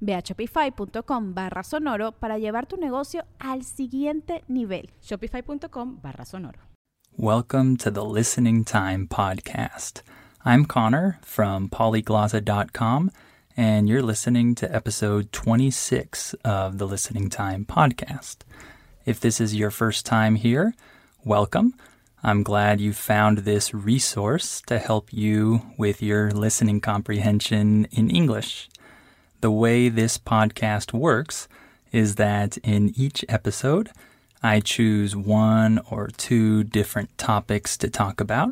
Ve a shopify.com barra sonoro para llevar tu negocio al siguiente nivel. Shopify.com barra sonoro. Welcome to the Listening Time Podcast. I'm Connor from polyglossa.com, and you're listening to episode 26 of the Listening Time Podcast. If this is your first time here, welcome. I'm glad you found this resource to help you with your listening comprehension in English. The way this podcast works is that in each episode, I choose one or two different topics to talk about,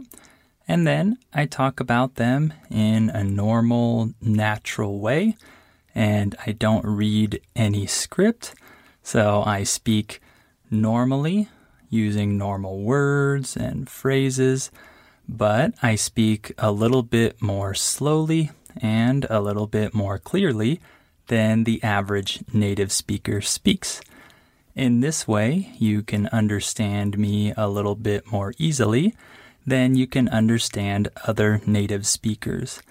and then I talk about them in a normal, natural way, and I don't read any script, so I speak normally using normal words and phrases, but I speak a little bit more slowly and a little bit more clearly than the average native speaker speaks. In this way, you can understand me a little bit more easily than you can understand other native speakers.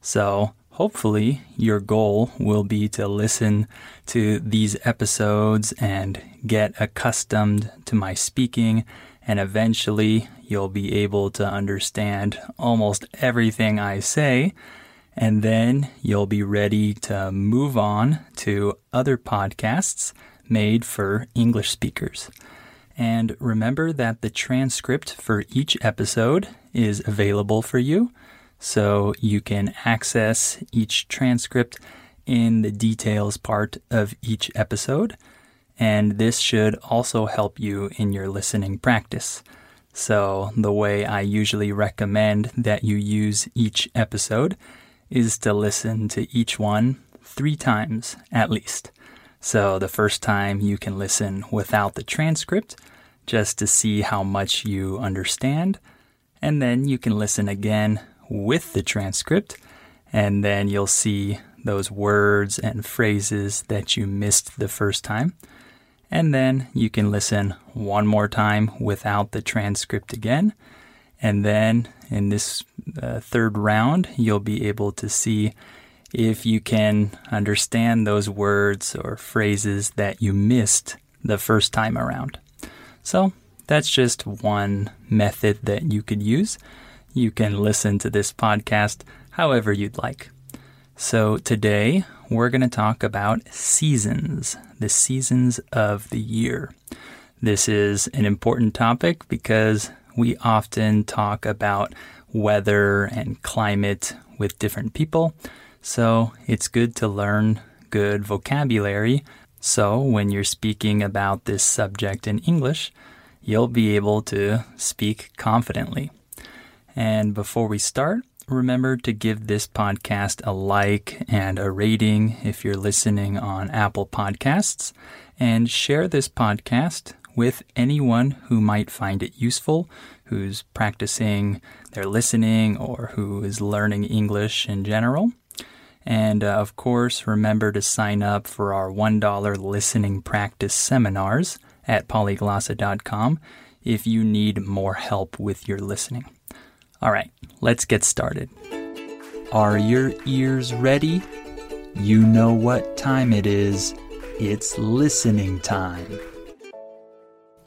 So, hopefully, your goal will be to listen to these episodes and get accustomed to my speaking, and eventually, you'll be able to understand almost everything I say and then you'll be ready to move on to other podcasts made for English speakers. And remember that the transcript for each episode is available for you. So you can access each transcript in the details part of each episode. And this should also help you in your listening practice. So, the way I usually recommend that you use each episode is to listen to each one three times at least. So the first time you can listen without the transcript just to see how much you understand. And then you can listen again with the transcript, and then you'll see those words and phrases that you missed the first time. And then you can listen one more time without the transcript again. And then in this uh, third round, you'll be able to see if you can understand those words or phrases that you missed the first time around. So that's just one method that you could use. You can listen to this podcast however you'd like. So today we're going to talk about seasons, the seasons of the year. This is an important topic because we often talk about weather and climate with different people. So it's good to learn good vocabulary. So when you're speaking about this subject in English, you'll be able to speak confidently. And before we start, remember to give this podcast a like and a rating if you're listening on Apple Podcasts, and share this podcast with anyone who might find it useful, who's practicing their listening, or who is learning English in general. And uh, of course, remember to sign up for our $1 listening practice seminars at polyglossa.com if you need more help with your listening. All right, let's get started. Are your ears ready? You know what time it is. It's listening time.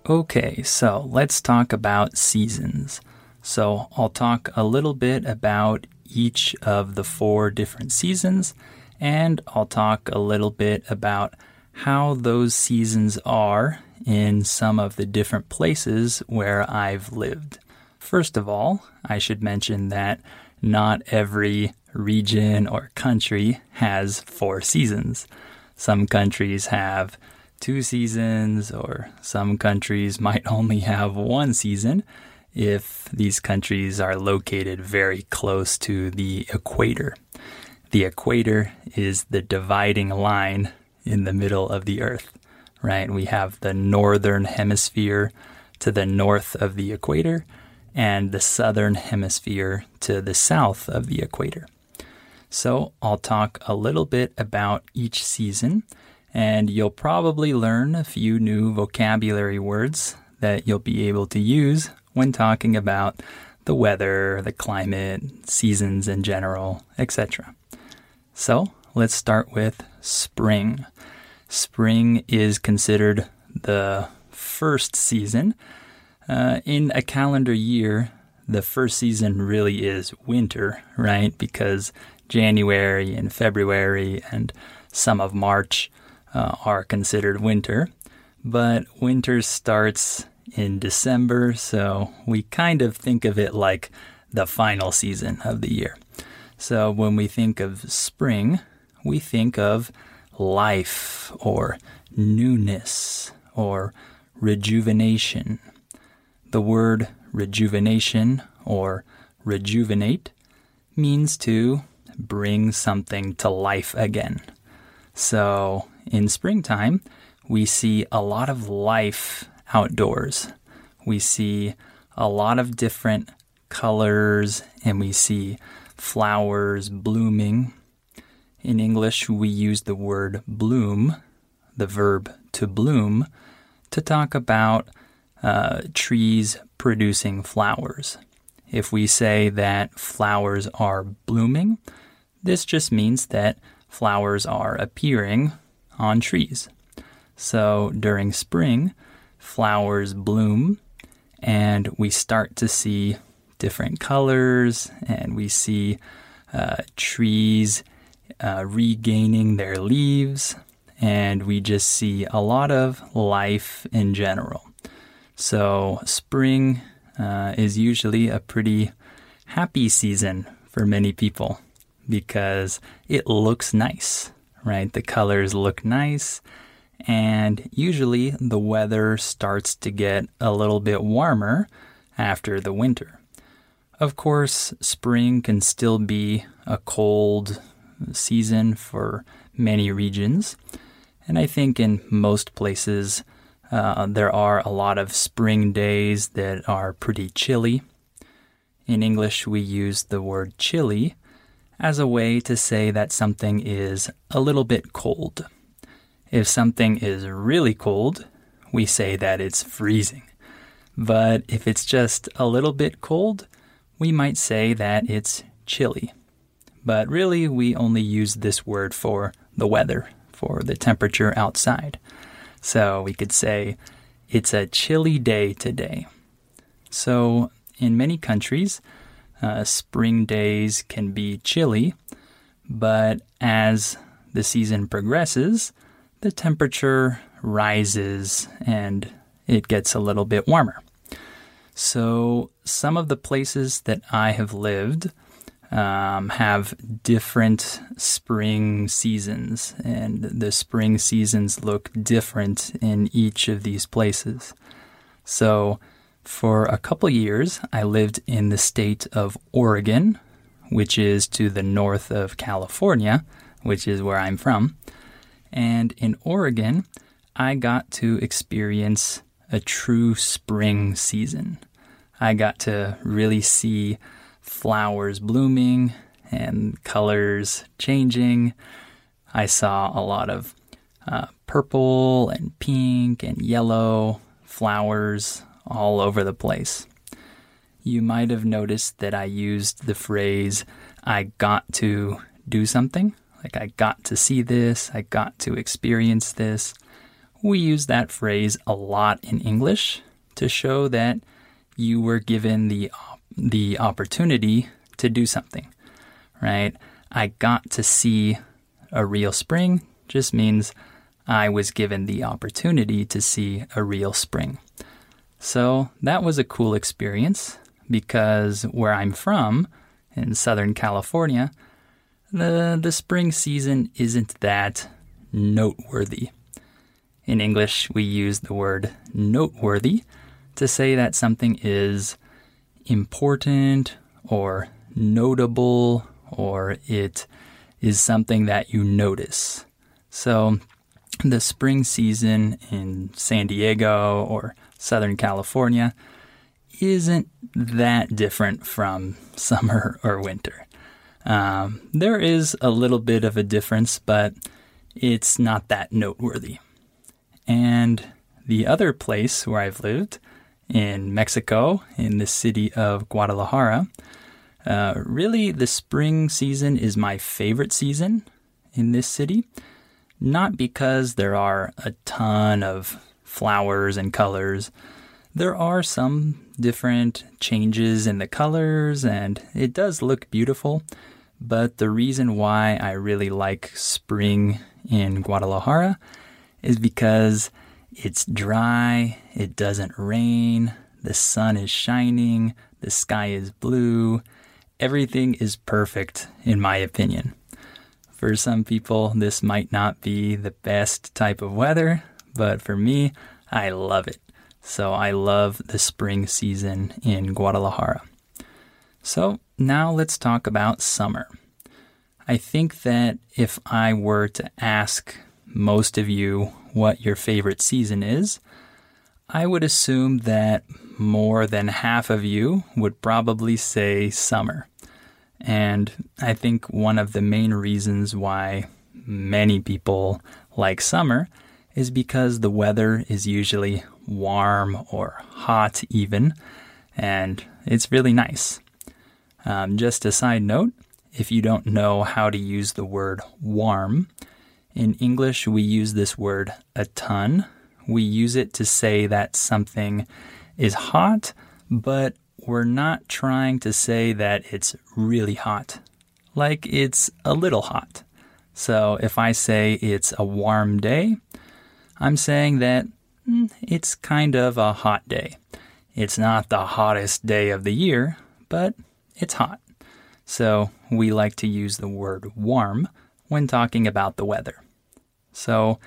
Okay, so let's talk about seasons. So I'll talk a little bit about each of the four different seasons, and I'll talk a little bit about how those seasons are in some of the different places where I've lived. First of all, I should mention that not every region or country has four seasons. Some countries have two seasons, or some countries might only have one season if these countries are located very close to the equator. The equator is the dividing line in the middle of the earth, right? We have the northern hemisphere to the north of the equator and the southern hemisphere to the south of the equator. So I'll talk a little bit about each season and you'll probably learn a few new vocabulary words that you'll be able to use when talking about the weather, the climate, seasons in general, etc. So, let's start with spring. Spring is considered the first season. Uh, in a calendar year, the first season really is winter, right? Because January and February and some of March uh, are considered winter, but winter starts in December, so we kind of think of it like the final season of the year. So when we think of spring, we think of life or newness or rejuvenation. The word rejuvenation or rejuvenate means to bring something to life again. So in springtime, we see a lot of life outdoors. We see a lot of different colors and we see flowers blooming. In English, we use the word bloom, the verb to bloom, to talk about uh, trees producing flowers. If we say that flowers are blooming, this just means that flowers are appearing on trees. So during spring, flowers bloom and we start to see different colors and we see uh, trees uh, regaining their leaves and we just see a lot of life in general. So, spring uh, is usually a pretty happy season for many people because it looks nice right? The colors look nice, and usually the weather starts to get a little bit warmer after the winter. Of course, spring can still be a cold season for many regions, and I think in most places uh, there are a lot of spring days that are pretty chilly. In English, we use the word chilly as a way to say that something is a little bit cold. If something is really cold, we say that it's freezing. But if it's just a little bit cold, we might say that it's chilly. But really, we only use this word for the weather, for the temperature outside. So we could say, it's a chilly day today. So, in many countries, uh, spring days can be chilly, but as the season progresses, the temperature rises and it gets a little bit warmer. So, some of the places that I have lived um, have different spring seasons, and the spring seasons look different in each of these places. So, for a couple years, I lived in the state of Oregon, which is to the north of California, which is where I'm from. And in Oregon, I got to experience a true spring season. I got to really see flowers blooming and colors changing. I saw a lot of uh, purple and pink and yellow flowers all over the place. You might have noticed that I used the phrase, I got to do something. Like, I got to see this, I got to experience this. We use that phrase a lot in English to show that you were given the, the opportunity to do something, right? I got to see a real spring just means I was given the opportunity to see a real spring. So that was a cool experience because where I'm from, in Southern California, the, the spring season isn't that noteworthy. In English, we use the word noteworthy to say that something is important or notable or it is something that you notice. So, the spring season in San Diego or Southern California isn't that different from summer or winter. Um, there is a little bit of a difference, but it's not that noteworthy. And the other place where I've lived, in Mexico, in the city of Guadalajara, uh, really the spring season is my favorite season in this city. Not because there are a ton of flowers and colors. There are some different changes in the colors, and it does look beautiful. But the reason why I really like spring in Guadalajara is because it's dry, it doesn't rain, the sun is shining, the sky is blue. Everything is perfect, in my opinion. For some people, this might not be the best type of weather, but for me, I love it. So I love the spring season in Guadalajara. So now let's talk about summer. I think that if I were to ask most of you what your favorite season is, I would assume that more than half of you would probably say summer. And I think one of the main reasons why many people like summer is because the weather is usually warm or hot, even, and it's really nice. Um, just a side note if you don't know how to use the word warm, in English we use this word a ton. We use it to say that something is hot, but we're not trying to say that it's really hot. Like it's a little hot. So if I say it's a warm day, I'm saying that mm, it's kind of a hot day. It's not the hottest day of the year, but it's hot. So we like to use the word warm when talking about the weather. So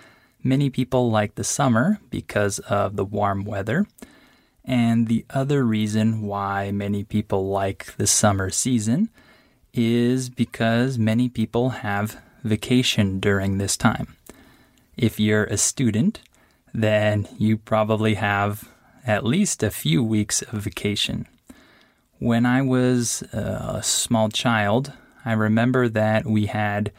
many people like the summer because of the warm weather. And the other reason why many people like the summer season is because many people have vacation during this time. If you're a student, then you probably have at least a few weeks of vacation. When I was a small child, I remember that we had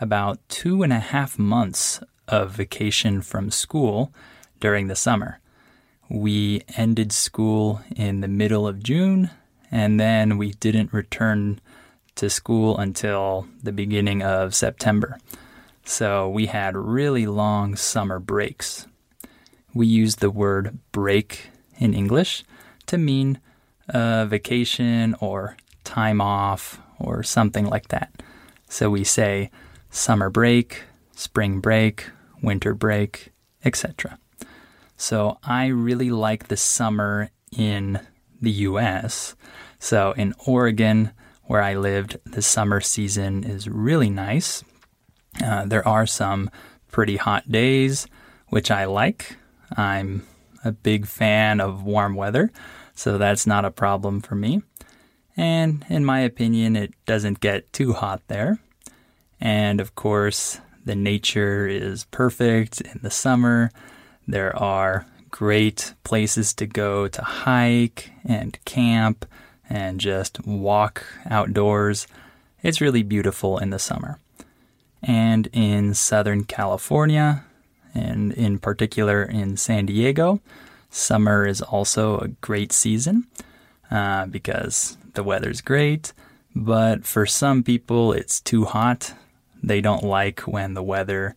about two and a half months of vacation from school during the summer. We ended school in the middle of June, and then we didn't return to school until the beginning of September. So we had really long summer breaks. We use the word break in English to mean a vacation or time off or something like that. So we say summer break, spring break, winter break, etc. So I really like the summer in the US. So in Oregon, where I lived, the summer season is really nice. Uh, there are some pretty hot days, which I like. I'm a big fan of warm weather, so that's not a problem for me. And in my opinion, it doesn't get too hot there. And of course, the nature is perfect in the summer. There are great places to go to hike and camp and just walk outdoors. It's really beautiful in the summer. And in Southern California, and in particular in San Diego, summer is also a great season uh, because the weather's great. But for some people, it's too hot. They don't like when the weather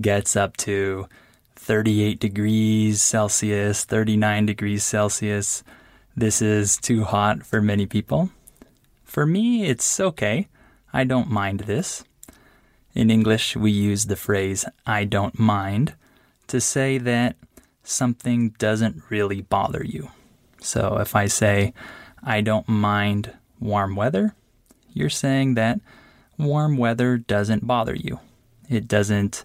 gets up to 38 degrees Celsius, 39 degrees Celsius. This is too hot for many people. For me, it's okay. I don't mind this. In English, we use the phrase I don't mind to say that something doesn't really bother you. So if I say, I don't mind warm weather, you're saying that warm weather doesn't bother you. It doesn't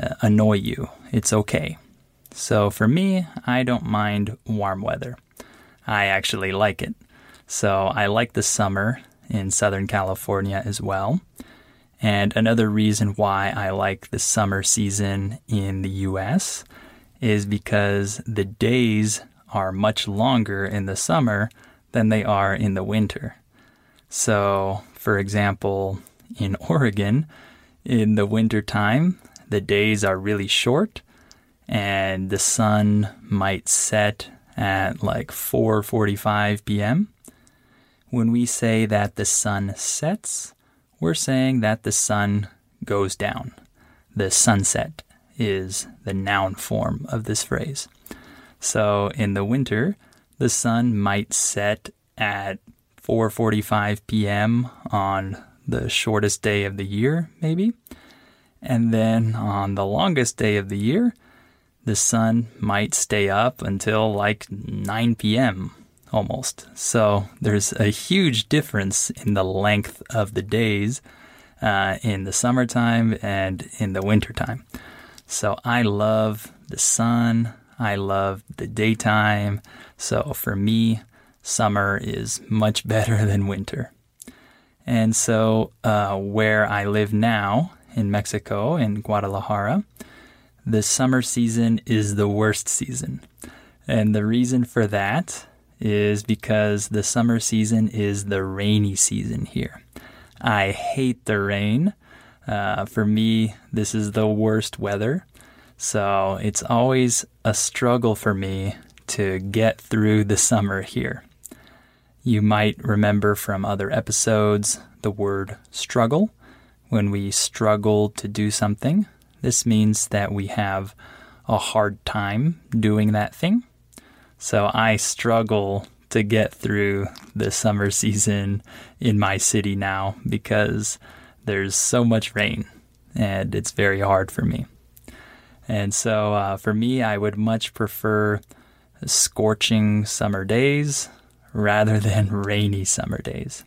uh, annoy you. It's okay. So for me, I don't mind warm weather. I actually like it. So I like the summer in Southern California as well. And another reason why I like the summer season in the US is because the days are much longer in the summer than they are in the winter. So, for example, in Oregon, in the winter time, the days are really short and the sun might set at like 4:45 p.m. When we say that the sun sets, we're saying that the sun goes down. The sunset is the noun form of this phrase. So in the winter, the sun might set at 4:45 p.m. on the shortest day of the year, maybe. And then on the longest day of the year, the sun might stay up until like 9 p.m. almost. So there's a huge difference in the length of the days uh, in the summertime and in the wintertime. So I love the sun. I love the daytime. So for me, summer is much better than winter. And so, uh, where I live now in Mexico, in Guadalajara, the summer season is the worst season. And the reason for that is because the summer season is the rainy season here. I hate the rain. Uh, for me, this is the worst weather. So it's always a struggle for me to get through the summer here. You might remember from other episodes the word struggle. When we struggle to do something, this means that we have a hard time doing that thing. So I struggle to get through the summer season in my city now because there's so much rain and it's very hard for me. And so uh, for me, I would much prefer scorching summer days rather than rainy summer days.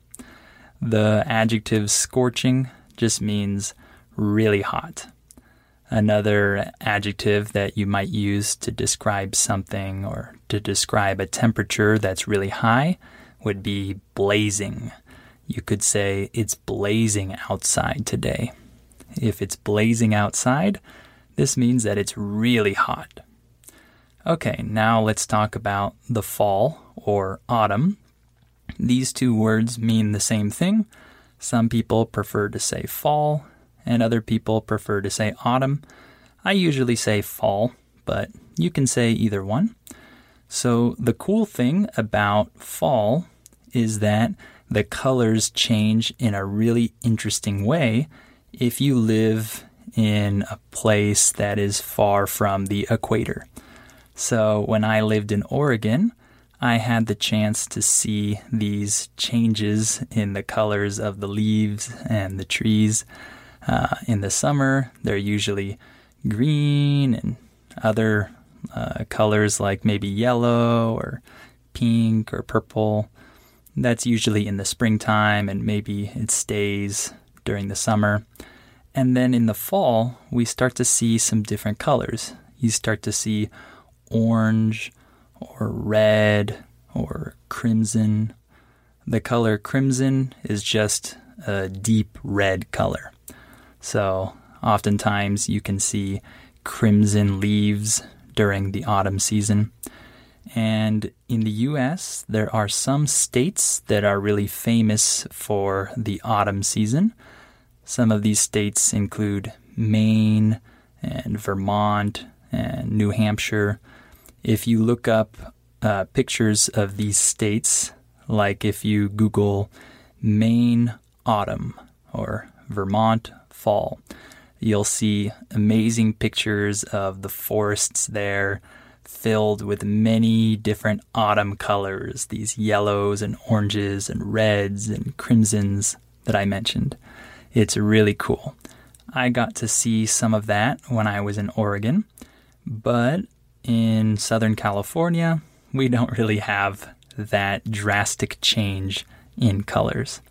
The adjective scorching just means really hot. Another adjective that you might use to describe something or to describe a temperature that's really high would be blazing. You could say, it's blazing outside today. If it's blazing outside, this means that it's really hot. Okay, now let's talk about the fall or autumn. These two words mean the same thing. Some people prefer to say fall, and other people prefer to say autumn. I usually say fall, but you can say either one. So, the cool thing about fall is that the colors change in a really interesting way if you live in a place that is far from the equator. So, when I lived in Oregon, I had the chance to see these changes in the colors of the leaves and the trees. Uh, in the summer, they're usually green and other uh, colors like maybe yellow or pink or purple. That's usually in the springtime and maybe it stays during the summer. And then in the fall, we start to see some different colors. You start to see orange or red or crimson. The color crimson is just a deep red color. So, oftentimes you can see crimson leaves during the autumn season. And in the US, there are some states that are really famous for the autumn season. Some of these states include Maine and Vermont and New Hampshire. If you look up uh, pictures of these states, like if you Google Maine autumn or Vermont fall. You'll see amazing pictures of the forests there filled with many different autumn colors, these yellows and oranges and reds and crimsons that I mentioned. It's really cool. I got to see some of that when I was in Oregon, but in Southern California, we don't really have that drastic change in colors.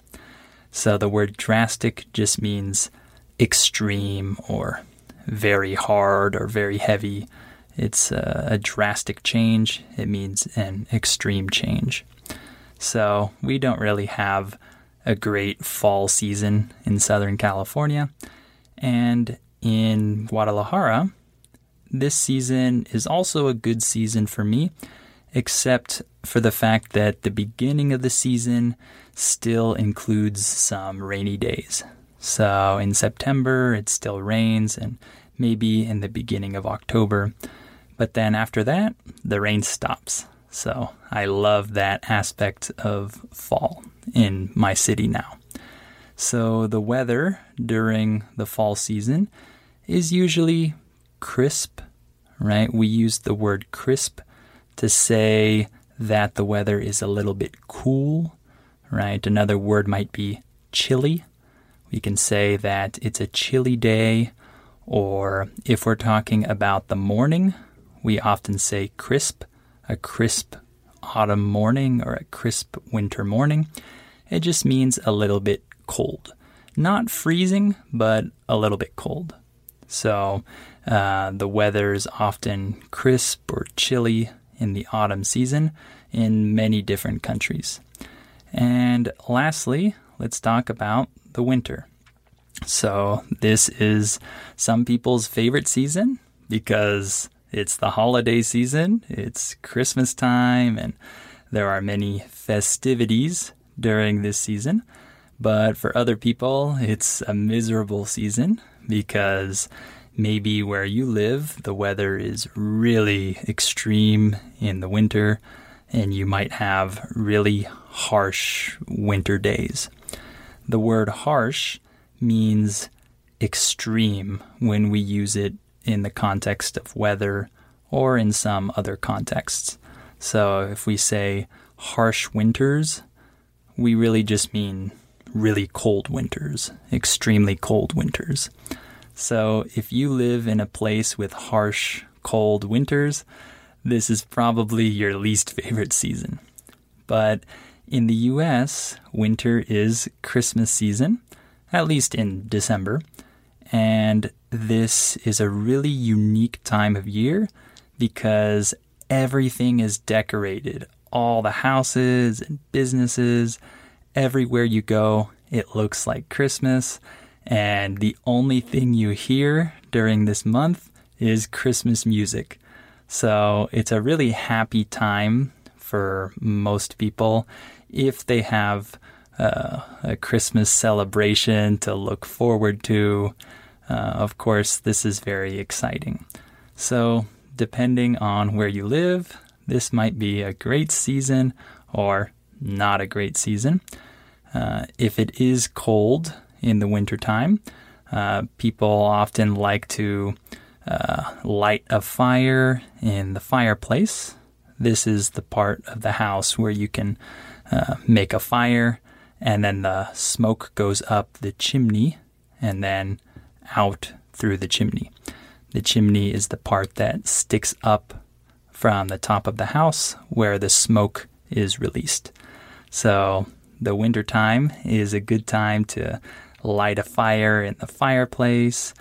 So the word drastic just means extreme or very hard or very heavy. It's a, a, drastic change. It means an extreme change. So we don't really have a great fall season in Southern California. And in Guadalajara, this season is also a good season for me, except for the fact that the beginning of the season still includes some rainy days. So in September, it still rains, and maybe in the beginning of October. But then after that, the rain stops. So I love that aspect of fall in my city now. So the weather during the fall season is usually crisp, right? We use the word crisp to say that the weather is a little bit cool, right? Another word might be chilly. We can say that it's a chilly day, or if we're talking about the morning, we often say crisp, a crisp autumn morning or a crisp winter morning. It just means a little bit cold. Not freezing, but a little bit cold. So uh, the weather is often crisp or chilly in the autumn season in many different countries. And lastly, let's talk about the winter. So, this is some people's favorite season because it's the holiday season, it's Christmas time, and there are many festivities during this season. But for other people, it's a miserable season because maybe where you live, the weather is really extreme in the winter, and you might have really harsh winter days. The word harsh means extreme when we use it in the context of weather or in some other contexts. So if we say harsh winters, we really just mean really cold winters, extremely cold winters. So if you live in a place with harsh, cold winters, this is probably your least favorite season. But in the US, winter is Christmas season, at least in December, and this is a really unique time of year because everything is decorated. All the houses and businesses, everywhere you go, it looks like Christmas. And the only thing you hear during this month is Christmas music. So it's a really happy time for most people if they have uh, a Christmas celebration to look forward to. Uh, of course, this is very exciting. So, depending on where you live, this might be a great season or not a great season. Uh, if it is cold, in the wintertime. Uh, people often like to uh, light a fire in the fireplace. This is the part of the house where you can uh, make a fire, and then the smoke goes up the chimney and then out through the chimney. The chimney is the part that sticks up from the top of the house where the smoke is released. So the winter time is a good time to light a fire in the fireplace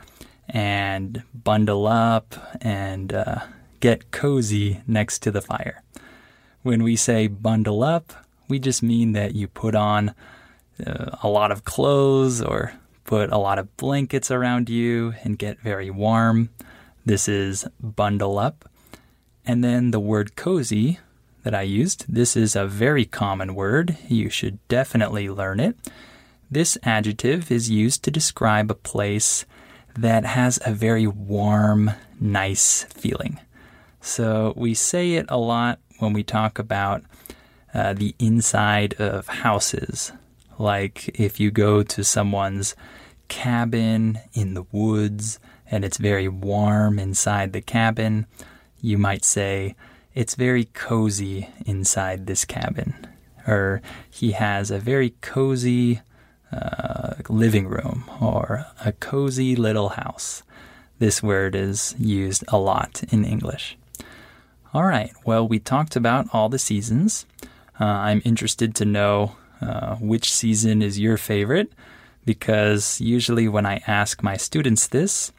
and bundle up and uh, get cozy next to the fire. When we say bundle up, we just mean that you put on uh, a lot of clothes or put a lot of blankets around you and get very warm. This is bundle up. And then the word cozy that I used, this is a very common word. You should definitely learn it. This adjective is used to describe a place that has a very warm, nice feeling. So we say it a lot when we talk about uh, the inside of houses. Like if you go to someone's cabin in the woods and it's very warm inside the cabin, you might say, It's very cozy inside this cabin. Or he has a very cozy uh, living room or a cozy little house. This word is used a lot in English. All right, well, we talked about all the seasons. Uh, I'm interested to know uh, which season is your favorite because usually when I ask my students this,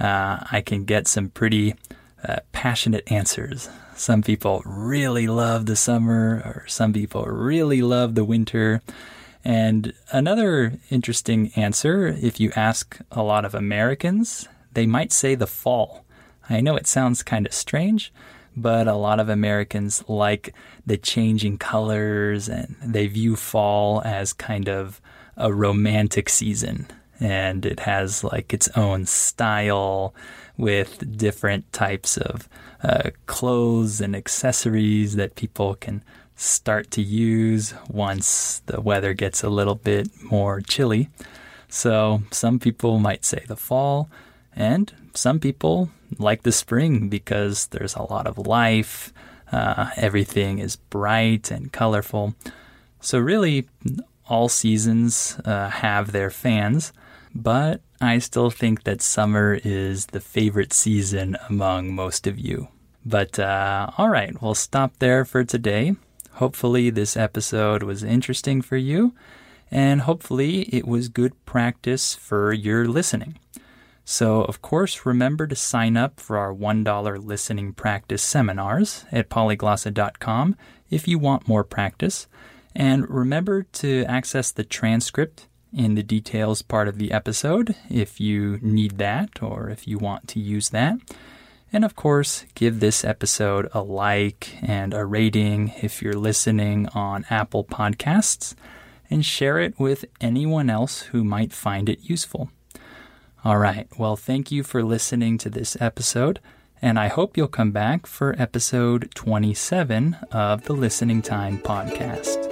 uh, I can get some pretty uh, passionate answers. Some people really love the summer, or some people really love the winter. And another interesting answer, if you ask a lot of Americans, they might say the fall. I know it sounds kind of strange, but a lot of Americans like the changing colors and they view fall as kind of a romantic season. And it has like its own style with different types of uh, clothes and accessories that people can start to use once the weather gets a little bit more chilly. So some people might say the fall, and some people like the spring because there's a lot of life. Uh, everything is bright and colorful. So, really, all seasons uh, have their fans, but I still think that summer is the favorite season among most of you. But uh, all right, we'll stop there for today. Hopefully, this episode was interesting for you, and hopefully, it was good practice for your listening. So, of course, remember to sign up for our $1 listening practice seminars at polyglossa.com if you want more practice. And remember to access the transcript in the details part of the episode if you need that or if you want to use that. And of course, give this episode a like and a rating if you're listening on Apple Podcasts, and share it with anyone else who might find it useful. All right, well, thank you for listening to this episode, and I hope you'll come back for episode 27 of the Listening Time Podcast.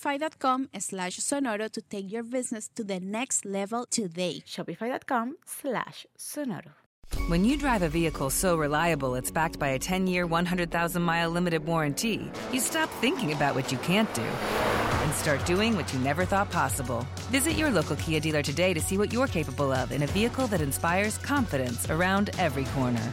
shopify.com slash sonoro to take your business to the next level today. Shopify.com slash sonoro. When you drive a vehicle so reliable it's backed by a 10 year, 100,000 mile limited warranty, you stop thinking about what you can't do and start doing what you never thought possible. Visit your local Kia dealer today to see what you're capable of in a vehicle that inspires confidence around every corner.